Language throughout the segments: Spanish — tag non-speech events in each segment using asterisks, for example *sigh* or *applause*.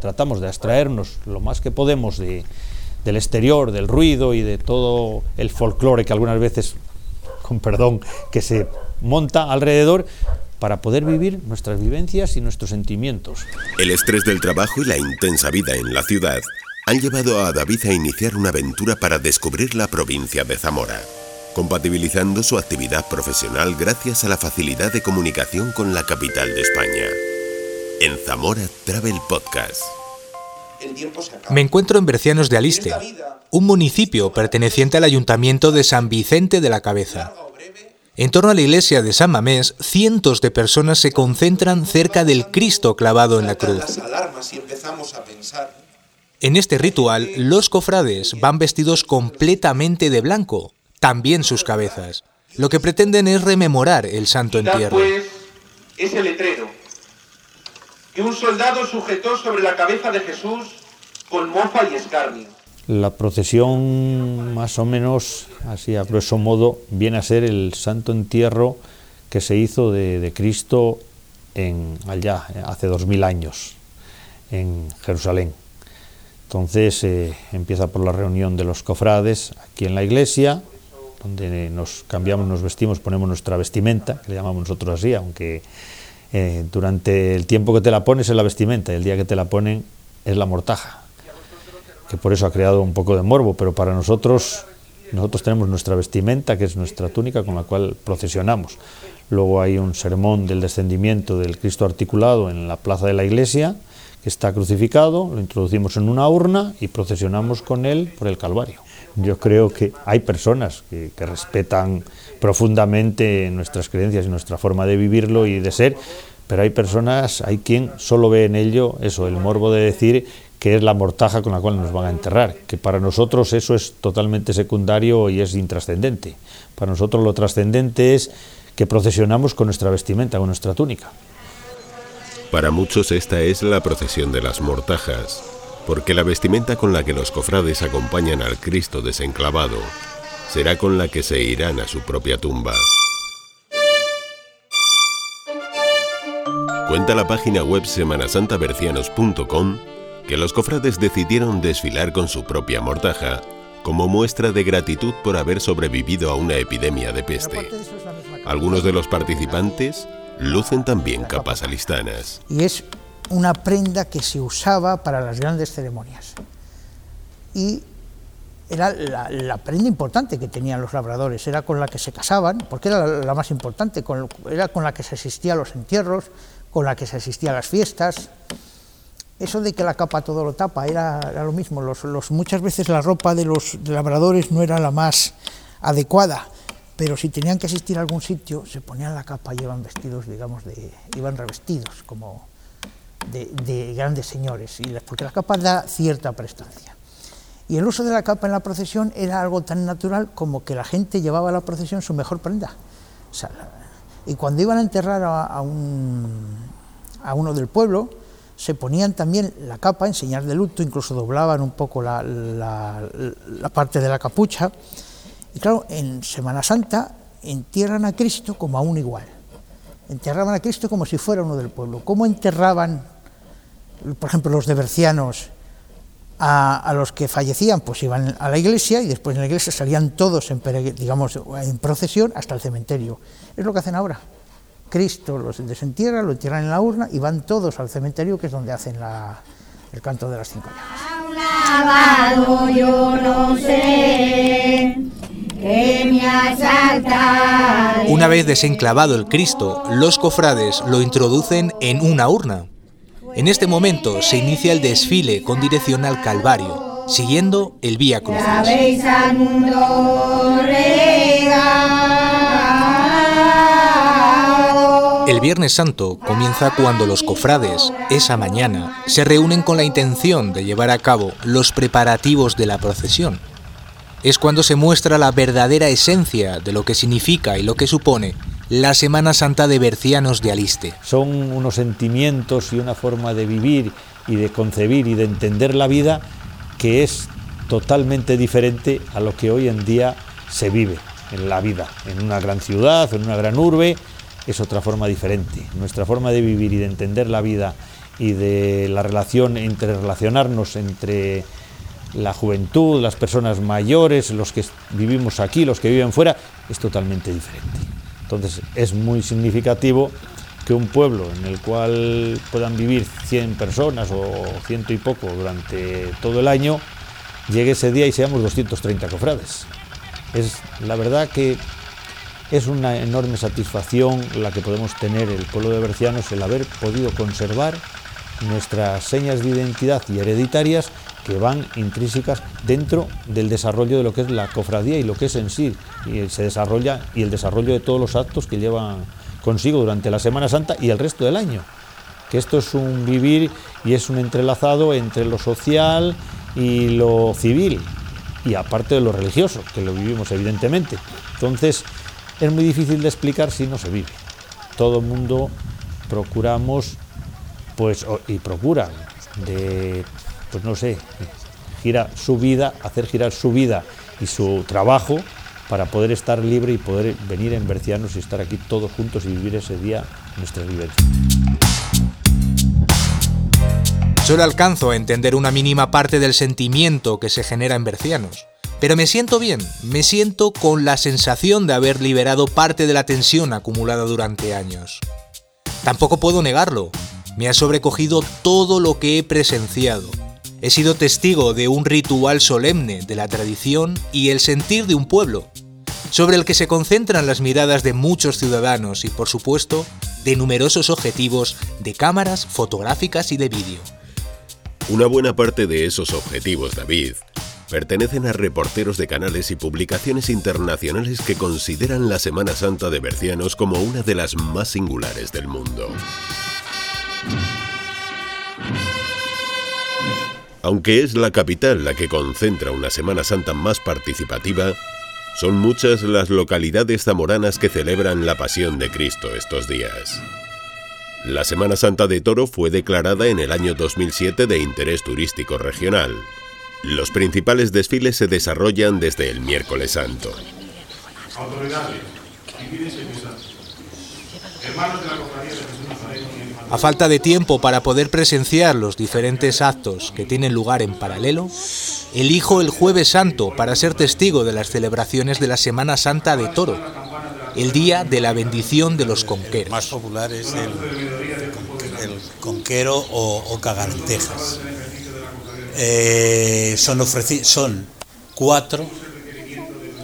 tratamos de abstraernos lo más que podemos de, del exterior, del ruido y de todo el folclore que algunas veces, *laughs* con perdón, que se monta alrededor para poder vivir nuestras vivencias y nuestros sentimientos. El estrés del trabajo y la intensa vida en la ciudad han llevado a David a iniciar una aventura para descubrir la provincia de Zamora, compatibilizando su actividad profesional gracias a la facilidad de comunicación con la capital de España. En Zamora Travel Podcast. Me encuentro en Bercianos de Aliste, un municipio perteneciente al ayuntamiento de San Vicente de la Cabeza. En torno a la iglesia de San Mamés, cientos de personas se concentran cerca del Cristo clavado en la cruz. En este ritual, los cofrades van vestidos completamente de blanco, también sus cabezas. Lo que pretenden es rememorar el santo entierro. Pues, ese letrero que un soldado sujetó sobre la cabeza de Jesús con mofa y escarnio. La procesión, más o menos, así a grueso modo, viene a ser el santo entierro que se hizo de, Cristo en, allá, hace dos mil años, en Jerusalén. Entonces eh, empieza por la reunión de los cofrades aquí en la iglesia, donde nos cambiamos, nos vestimos, ponemos nuestra vestimenta, que le llamamos nosotros así, aunque eh, durante el tiempo que te la pones es la vestimenta y el día que te la ponen es la mortaja que por eso ha creado un poco de morbo, pero para nosotros, nosotros tenemos nuestra vestimenta, que es nuestra túnica con la cual procesionamos. Luego hay un sermón del descendimiento del Cristo articulado en la plaza de la iglesia, que está crucificado, lo introducimos en una urna y procesionamos con él por el Calvario. Yo creo que hay personas que, respetan profundamente nuestras creencias y nuestra forma de vivirlo y de ser, pero hay personas, hay quien solo ve en ello eso, el morbo de decir que es la mortaja con la cual nos van a enterrar, que para nosotros eso es totalmente secundario y es intrascendente. Para nosotros lo trascendente es que procesionamos con nuestra vestimenta, con nuestra túnica. Para muchos esta es la procesión de las mortajas, porque la vestimenta con la que los cofrades acompañan al Cristo desenclavado será con la que se irán a su propia tumba. Cuenta la página web semanasantabercianos.com que los cofrades decidieron desfilar con su propia mortaja como muestra de gratitud por haber sobrevivido a una epidemia de peste. Algunos de los participantes lucen también capas alistanas. Una prenda que se usaba para las grandes ceremonias. Y era la, prenda importante que tenían los labradores, era con la que se casaban, porque era la, más importante, era con la que se asistía a los entierros, con la que se asistía a las fiestas eso de que la capa todo lo tapa era, lo mismo. Los, muchas veces la ropa de los labradores no era la más adecuada, pero si tenían que asistir a algún sitio, se ponían la capa y iban vestidos, digamos, de, iban revestidos como de, grandes señores, y porque la capa da cierta prestancia. Y el uso de la capa en la procesión era algo tan natural como que la gente llevaba a la procesión su mejor prenda. y cuando iban a enterrar a, un, a uno del pueblo, se ponían también la capa en señal de luto, incluso doblaban un poco la, parte de la capucha. Y claro, en Semana Santa entierran a Cristo como a un igual. Enterraban a Cristo como si fuera uno del pueblo. ¿Cómo enterraban, por ejemplo, los de Bercianos a, los que fallecían? Pues iban a la iglesia y después en la iglesia salían todos en, digamos, en procesión hasta el cementerio. Es lo que hacen ahora. Cristo los desentierra, lo entierran en la urna y van todos al cementerio, que es donde hacen el canto de las cinco llamas. Una vez desenclavado el Cristo, los cofrades lo introducen en una urna. En este momento se inicia el desfile con dirección al Calvario, siguiendo el Vía Crucis. El Viernes Santo comienza cuando los cofrades, esa mañana, se reúnen con la intención de llevar a cabo los preparativos de la procesión. Es cuando se muestra la verdadera esencia de lo que significa y lo que supone la Semana Santa de Bercianos de Aliste. Son unos sentimientos y una forma de vivir y de concebir y de entender la vida que es totalmente diferente a lo que hoy en día se vive en la vida, en una gran ciudad, en una gran urbe, es otra forma diferente. Nuestra forma de vivir y de entender la vida y de la relación entre relacionarnos entre la juventud, las personas mayores, los que vivimos aquí, los que viven fuera, es totalmente diferente. Entonces es muy significativo que un pueblo en el cual puedan vivir 100 personas o ciento y poco durante todo el año, llegue ese día y seamos 230 cofrades. Es la verdad que es una enorme satisfacción la que podemos tener el pueblo de Bercianos el haber podido conservar nuestras señas de identidad y hereditarias que van intrínsecas dentro del desarrollo de lo que es la cofradía y lo que es en sí y se desarrolla y el desarrollo de todos los actos que llevan consigo durante la Semana Santa y el resto del año. Que esto es un vivir y es un entrelazado entre lo social y lo civil y aparte de lo religioso, que lo vivimos evidentemente. Entonces, es muy difícil de explicar si no se vive. Todo el mundo procuramos pues y procuran de pues no sé, gira su vida, hacer girar su vida y su trabajo para poder estar libre y poder venir en Bercianos y estar aquí todos juntos y vivir ese día nuestra libertad. Solo alcanzo a entender una mínima parte del sentimiento que se genera en Bercianos. Pero me siento bien, me siento con la sensación de haber liberado parte de la tensión acumulada durante años. Tampoco puedo negarlo, me ha sobrecogido todo lo que he presenciado, He sido testigo de un ritual solemne de la tradición y el sentir de un pueblo, sobre el que se concentran las miradas de muchos ciudadanos y, por supuesto, de numerosos objetivos de cámaras fotográficas y de vídeo. Una buena parte de esos objetivos, David, pertenecen a reporteros de canales y publicaciones internacionales que consideran la Semana Santa de Bercianos como una de las más singulares del mundo. Aunque es la capital la que concentra una Semana Santa más participativa, son muchas las localidades zamoranas que celebran la Pasión de Cristo estos días. La Semana Santa de Toro fue declarada en el año 2007 de interés turístico regional. Los principales desfiles se desarrollan desde el miércoles santo. hermanos de la a falta de tiempo para poder presenciar los diferentes actos que tienen lugar en paralelo, elijo el jueves santo para ser testigo de las celebraciones de la Semana Santa de Toro, el día de la bendición de los conqueros. más popular es el, conquero o, o cagalentejas. Eh, son cuatro,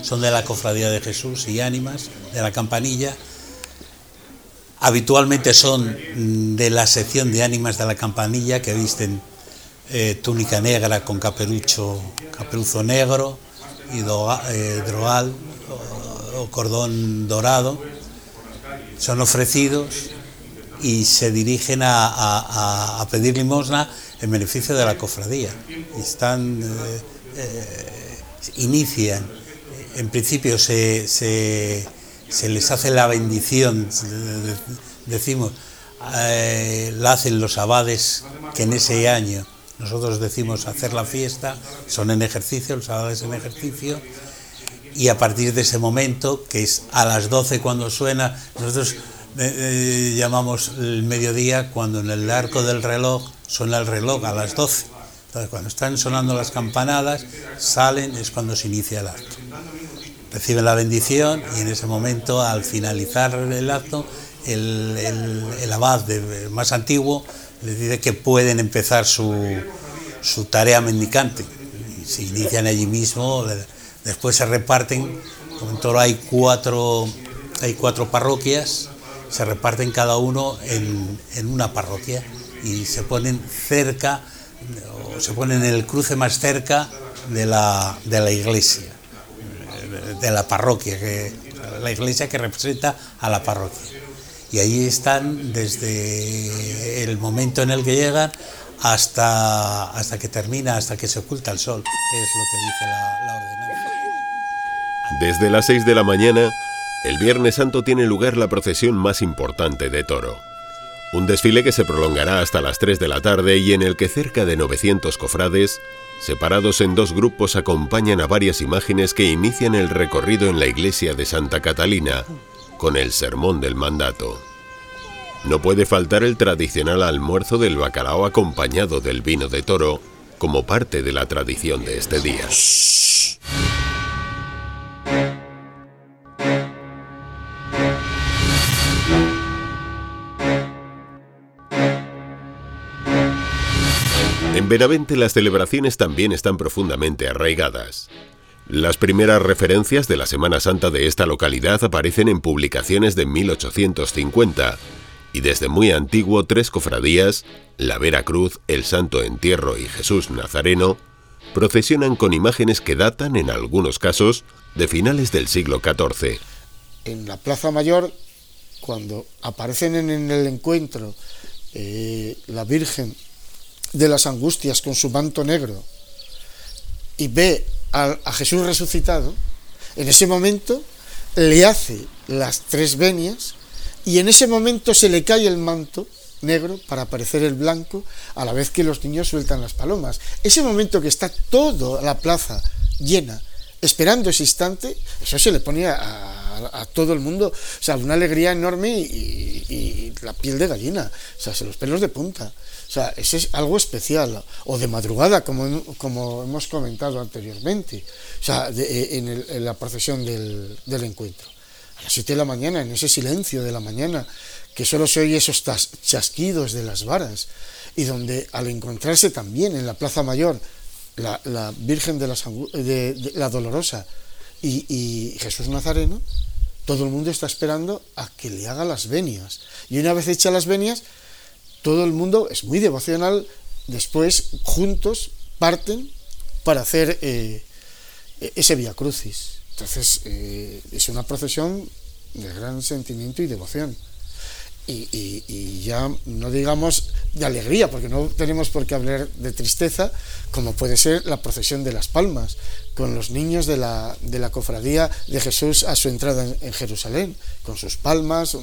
son de la Cofradía de Jesús y Ánimas, de la Campanilla, Habitualmente son de la sección de ánimas de la campanilla que visten eh, túnica negra con caperucho, caperuzo negro y eh, drogal o, cordón dorado. Son ofrecidos y se dirigen a, pedir limosna en beneficio de la cofradía. Están, eh, inician, en principio se se les hace la bendición, decimos, eh, la hacen los abades que en ese año nosotros decimos hacer la fiesta, son en ejercicio, los abades en ejercicio, y a partir de ese momento, que es a las 12 cuando suena, nosotros eh, eh, llamamos el mediodía cuando en el arco del reloj suena el reloj a las 12. Entonces, cuando están sonando las campanadas, salen, es cuando se inicia el acto reciben la bendición y en ese momento, al finalizar el acto, el, el, abad más antiguo les dice que pueden empezar su, su tarea mendicante. se inician allí mismo, después se reparten, como en Toro hay cuatro, hay cuatro parroquias, se reparten cada uno en, en una parroquia y se ponen cerca, o se ponen en el cruce más cerca de la, de la iglesia de la parroquia, que, la iglesia que representa a la parroquia. Y ahí están desde el momento en el que llegan hasta, hasta que termina, hasta que se oculta el sol, es lo que dice la, ordenanza. Desde las 6 de la mañana, el Viernes Santo tiene lugar la procesión más importante de Toro. Un desfile que se prolongará hasta las 3 de la tarde y en el que cerca de 900 cofrades separados en dos grupos, acompañan a varias imágenes que inician el recorrido en la iglesia de Santa Catalina con el Sermón del Mandato. no puede faltar el tradicional almuerzo del bacalao acompañado del vino de toro como parte de la tradición de este día. En Benavente las celebraciones también están profundamente arraigadas. Las primeras referencias de la Semana Santa de esta localidad aparecen en publicaciones de 1850 y desde muy antiguo tres cofradías, la Vera Cruz, el Santo Entierro y Jesús Nazareno, procesionan con imágenes que datan, en algunos casos, de finales del siglo XIV. En la Plaza Mayor, cuando aparecen en el encuentro eh, la Virgen de las Angustias con su manto negro y ve a, Jesús resucitado, en ese momento le hace las tres venias y en ese momento se le cae el manto negro para aparecer el blanco a la vez que los niños sueltan las palomas. Ese momento que está toda la plaza llena, esperando ese instante, eso se le pone a, todo el mundo, o sea, una alegría enorme y, la piel de gallina, o sea, se los pelos de punta. O sea, ese es algo especial, o de madrugada, como, como hemos comentado anteriormente, o sea, en, la procesión del, del encuentro. A las 7 de la mañana, en ese silencio de la mañana, que solo se oye esos chasquidos de las varas, y donde al encontrarse también en la Plaza Mayor la, Virgen de, la Dolorosa y, Jesús Nazareno, todo el mundo está esperando a que le haga las venias. Y una vez hechas las venias, todo el mundo es muy devocional, después juntos parten para hacer eh, ese Via Crucis. Entonces eh, es una procesión de gran sentimiento y devoción. Y, ya no digamos de alegría, porque no tenemos por qué hablar de tristeza, como puede ser la procesión de las palmas, con los niños de la, de la cofradía de Jesús a su entrada en, Jerusalén, con sus palmas,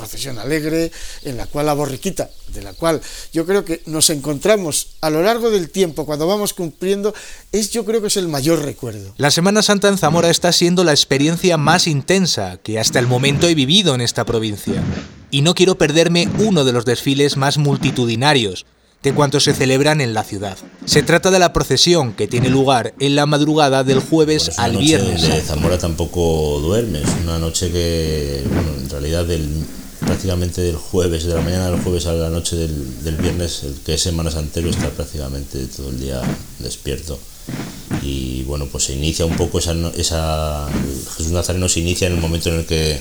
procesión alegre, en la cual la borriquita, de la cual yo creo que nos encontramos a lo largo del tiempo cuando vamos cumpliendo, es yo creo que es el mayor recuerdo. La Semana Santa en Zamora está siendo la experiencia más intensa que hasta el momento he vivido en esta provincia. Y no quiero perderme uno de los desfiles más multitudinarios de cuantos se celebran en la ciudad. Se trata de la procesión que tiene lugar en la madrugada del jueves al viernes. De Zamora tampoco duerme, es una noche que, bueno, en realidad del prácticamente del jueves, de la mañana del jueves a la noche del, viernes, el que es Semana Santero, está prácticamente todo el día despierto. Y bueno, pues se inicia un poco esa, esa Jesús Nazareno se inicia en el momento en el que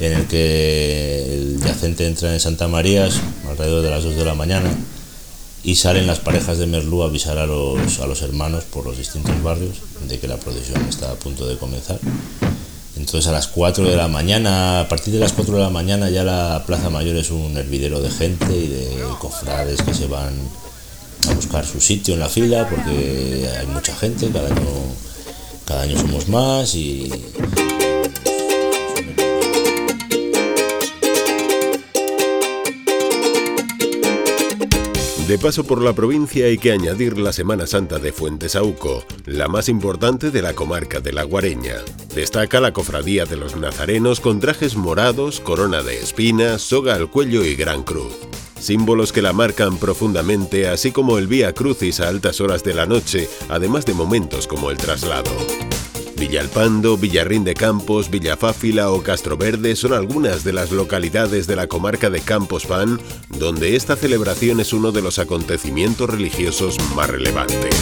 en el que el yacente entra en Santa Marías, alrededor de las 2 de la mañana, y salen las parejas de Merlú a avisar a los, a los hermanos por los distintos barrios de que la procesión está a punto de comenzar. Entonces a las 4 de la mañana, a partir de las 4 de la mañana ya la Plaza Mayor es un hervidero de gente y de cofrades que se van a buscar su sitio en la fila porque hay mucha gente, cada año, cada año somos más y De paso por la provincia hay que añadir la Semana Santa de Fuentesauco, la más importante de la comarca de La Guareña. Destaca la cofradía de los nazarenos con trajes morados, corona de espinas, soga al cuello y gran cruz. Símbolos que la marcan profundamente, así como el Vía Crucis a altas horas de la noche, además de momentos como el traslado. Villalpando, Villarrín de Campos, Villafáfila o Castroverde son algunas de las localidades de la comarca de Campos Pan donde esta celebración es uno de los acontecimientos religiosos más relevantes.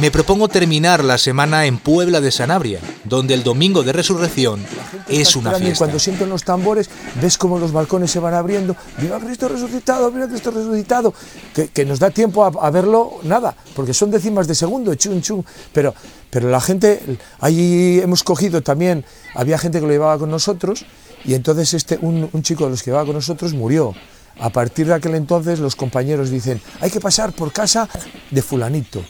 Me propongo terminar la semana en Puebla de Sanabria, donde el domingo de resurrección es una fiesta. Cuando sienten los tambores, ves como los balcones se van abriendo. ¡Viva Cristo resucitado! ¡Viva Cristo resucitado! Que, nos da tiempo a, verlo, nada, porque son décimas de segundo, chun, chun. Pero, pero la gente, ahí hemos cogido también, había gente que lo llevaba con nosotros, y entonces este, un, un chico de los que llevaba con nosotros murió. A partir de aquel entonces los compañeros dicen, hay que pasar por casa de fulanito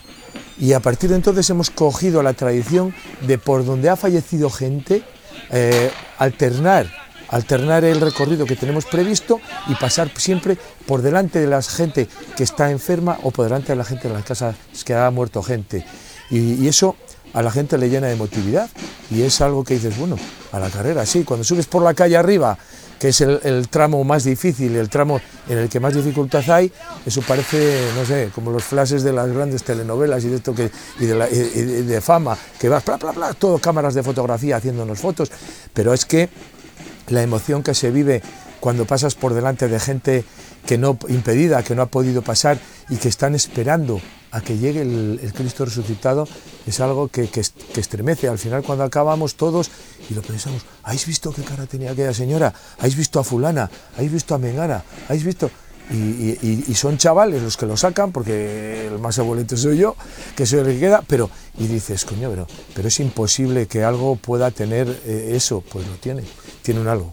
y a partir de entonces hemos cogido la tradición de por donde ha fallecido gente, eh, alternar alternar el recorrido que tenemos previsto y pasar siempre por delante de la gente que está enferma o por delante de la gente de las casas que ha muerto gente. Y, y eso a la gente le llena de emotividad y es algo que dices, bueno, a la carrera, sí, cuando subes por la calle arriba, que es el, tramo más difícil, el tramo en el que más dificultad hay, eso parece, no sé, como los flashes de las grandes telenovelas y de esto que, y de, de fama, que vas, bla, bla, bla, todo cámaras de fotografía haciéndonos fotos, pero es que la emoción que se vive cuando pasas por delante de gente que no impedida, que no ha podido pasar y que están esperando a que llegue el, Cristo resucitado, es algo que, estremece. Al final, cuando acabamos todos y lo pensamos, ¿habéis visto qué cara tenía aquella señora? ¿Habéis visto a fulana? ¿Habéis visto a Mengana? ¿Habéis visto...? Y, son chavales los que lo sacan, porque el más abuelito soy yo, que soy el que queda, pero, y dices, coño, pero, pero es imposible que algo pueda tener eh, eso, pues lo tiene, tiene un algo.